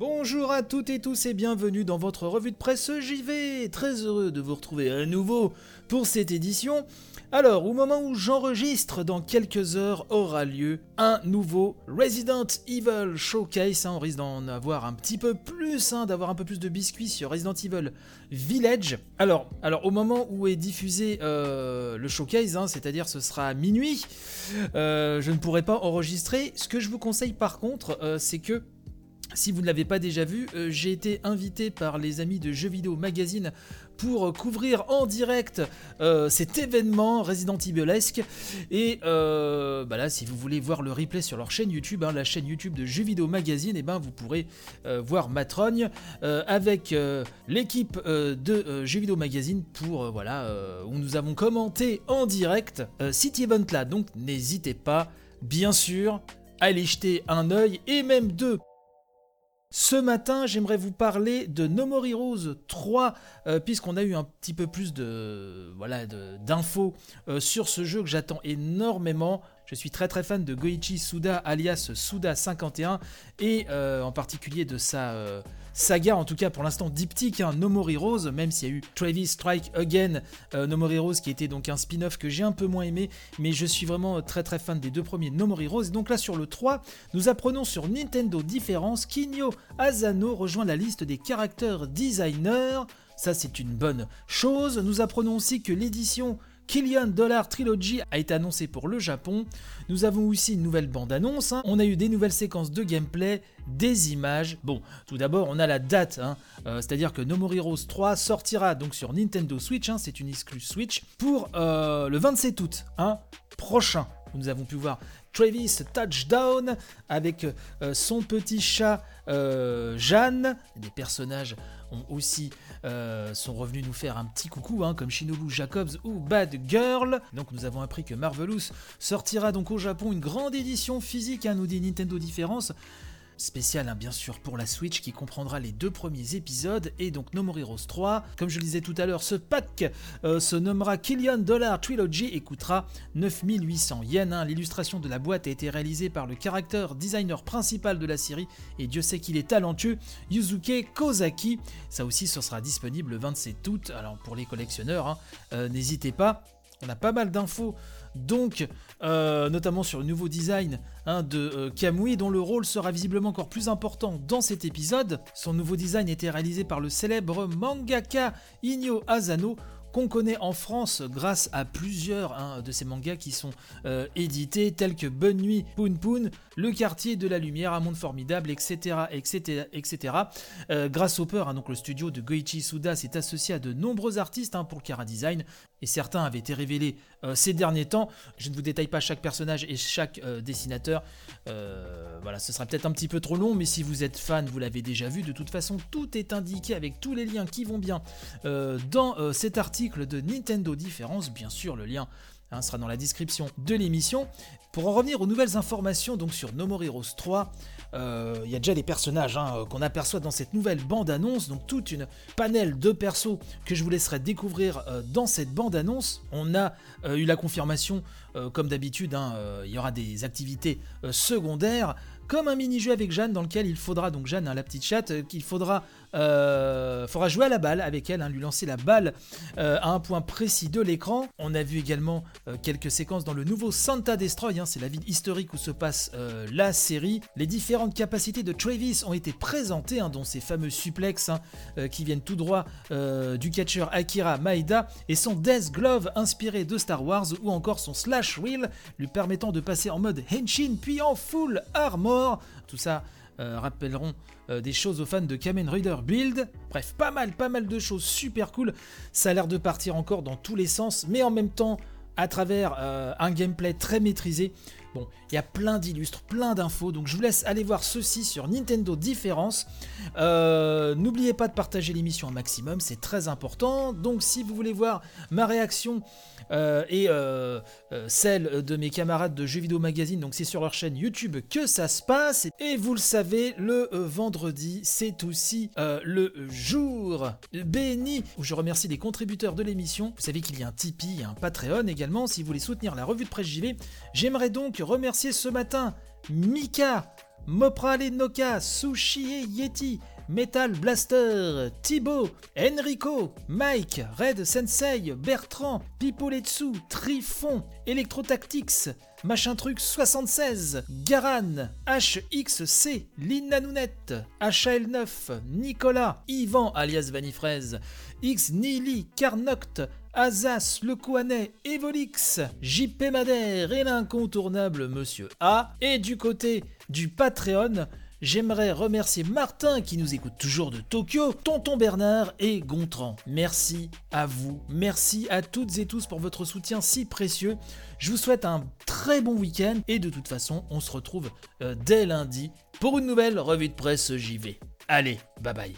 Bonjour à toutes et tous et bienvenue dans votre revue de presse JV. Très heureux de vous retrouver à nouveau pour cette édition. Alors, au moment où j'enregistre, dans quelques heures aura lieu un nouveau Resident Evil Showcase. Hein. on risque d'en avoir un petit peu plus, hein, d'avoir un peu plus de biscuits sur Resident Evil Village. Alors, alors au moment où est diffusé euh, le showcase, hein, c'est-à-dire ce sera à minuit, euh, je ne pourrai pas enregistrer. Ce que je vous conseille par contre, euh, c'est que si vous ne l'avez pas déjà vu, j'ai été invité par les amis de Jeux Vidéo Magazine pour couvrir en direct euh, cet événement Resident Evilesque. Et euh, bah là, si vous voulez voir le replay sur leur chaîne YouTube, hein, la chaîne YouTube de Jeux Vidéo Magazine, et eh ben vous pourrez euh, voir Matrogne avec l'équipe de Jeux Vidéo Magazine pour voilà où nous avons commenté en direct City Event là. Donc n'hésitez pas, bien sûr, à aller jeter un œil et même deux ce matin, j'aimerais vous parler de No More Heroes 3, euh, puisqu'on a eu un petit peu plus de voilà d'infos euh, sur ce jeu que j'attends énormément. Je suis très très fan de Goichi Suda alias Suda51 et euh, en particulier de sa euh, saga, en tout cas pour l'instant diptyque, hein, No More Heroes, même s'il y a eu Travis Strike Again, euh, No More Heroes qui était donc un spin-off que j'ai un peu moins aimé, mais je suis vraiment très très fan des deux premiers No More Heroes. donc là sur le 3, nous apprenons sur Nintendo Différence qu'Inyo Asano rejoint la liste des caractères designers. Ça c'est une bonne chose. Nous apprenons aussi que l'édition Killian Dollar Trilogy a été annoncé pour le Japon. Nous avons aussi une nouvelle bande-annonce. Hein. On a eu des nouvelles séquences de gameplay, des images. Bon, tout d'abord, on a la date. Hein. Euh, c'est-à-dire que No More Heroes 3 sortira donc sur Nintendo Switch. Hein. C'est une exclue Switch pour euh, le 27 août prochain. Nous avons pu voir Travis Touchdown avec euh, son petit chat Jeanne, des personnages ont aussi euh, sont revenus nous faire un petit coucou, hein, comme Shinobu Jacobs ou Bad Girl. Donc nous avons appris que Marvelous sortira donc au Japon une grande édition physique, hein, nous dit Nintendo Différence spécial hein, bien sûr pour la Switch qui comprendra les deux premiers épisodes et donc No More Heroes 3. Comme je le disais tout à l'heure, ce pack euh, se nommera Killian Dollar Trilogy et coûtera 9800 yens. Hein. L'illustration de la boîte a été réalisée par le character designer principal de la série et Dieu sait qu'il est talentueux, Yuzuke Kozaki. Ça aussi, ce sera disponible le 27 août. Alors pour les collectionneurs, hein, euh, n'hésitez pas. On a pas mal d'infos donc euh, notamment sur le nouveau design hein, de euh, Kamui, dont le rôle sera visiblement encore plus important dans cet épisode. Son nouveau design était réalisé par le célèbre mangaka Inyo Asano, qu'on connaît en France grâce à plusieurs hein, de ces mangas qui sont euh, édités, tels que Bonne Nuit, Poon Poon, Le Quartier de la Lumière, Un Monde Formidable, etc. etc., etc. grâce au peur, hein, donc le studio de Goichi Suda s'est associé à de nombreux artistes pour Kara Design, et certains avaient été révélés euh, ces derniers temps. Je ne vous détaille pas chaque personnage et chaque euh, dessinateur. Euh, voilà, ce sera peut-être un petit peu trop long, mais si vous êtes fan, vous l'avez déjà vu. De toute façon, tout est indiqué avec tous les liens qui vont bien dans cet article de Nintendo Différence. Bien sûr, le lien hein, sera dans la description de l'émission. Pour en revenir aux nouvelles informations donc sur No More Heroes 3, euh, il y a déjà les personnages hein, euh, qu'on aperçoit dans cette nouvelle bande-annonce, donc toute une panel de persos que je vous laisserai découvrir euh, dans cette bande-annonce. On a eu la confirmation, comme d'habitude, hein, il y aura des activités secondaires comme un mini-jeu avec Jeanne dans lequel il faudra, donc Jeanne, hein, la petite chatte, qu'il faudra euh, faudra jouer à la balle avec elle, hein, lui lancer la balle euh, à un point précis de l'écran. On a vu également euh, quelques séquences dans le nouveau Santa Destroy, hein, c'est la ville historique où se passe la série. Les différentes capacités de Travis ont été présentées, dont ces fameux suplex qui viennent tout droit du catcher Akira Maeda et son Death Glove inspiré de Star Wars ou encore son Slash Wheel lui permettant de passer en mode Henshin puis en full armor. Tout ça euh, rappelleront euh, des choses aux fans de Kamen Rider Build. Bref, pas mal, pas mal de choses super cool. Ça a l'air de partir encore dans tous les sens, mais en même temps, à travers euh, un gameplay très maîtrisé. Bon, il y a plein d'illustres, plein d'infos, donc je vous laisse aller voir ceci sur Nintendo Différence. N'oubliez pas de partager l'émission un maximum, c'est très important. Donc si vous voulez voir ma réaction euh, et euh, euh, celle de mes camarades de Jeux Vidéo Magazine. Donc c'est sur leur chaîne YouTube que ça se passe. Et vous le savez, le vendredi, c'est aussi le jour béni où je remercie les contributeurs de l'émission. Vous savez qu'il y a un Tipeee un Patreon également si vous voulez soutenir la revue de presse JV. J'aimerais donc remercier ce matin Mika, Mopral et Noka, Sushi et Yeti, Metal Blaster, Thibaut, Enrico, Mike, Red Sensei, Bertrand, Pipoletsu, Trifon, Electrotactics, Machin Truc 76, Garan, HXC, Lina Nounette, HL9, Nicolas, Yvan alias Vanifraise, X Nili, Carnoct, Azas, Le Kouanet, Evolix, JP Madère et l'incontournable Monsieur A. Et du côté du Patreon, J'aimerais remercier Martin qui nous écoute toujours de Tokyo, Tonton Bernard et Gontran. Merci à vous, merci à toutes et tous pour votre soutien si précieux. Je vous souhaite un très bon week-end et de toute façon, on se retrouve euh, dès lundi pour une nouvelle revue de presse JV. Allez, bye bye.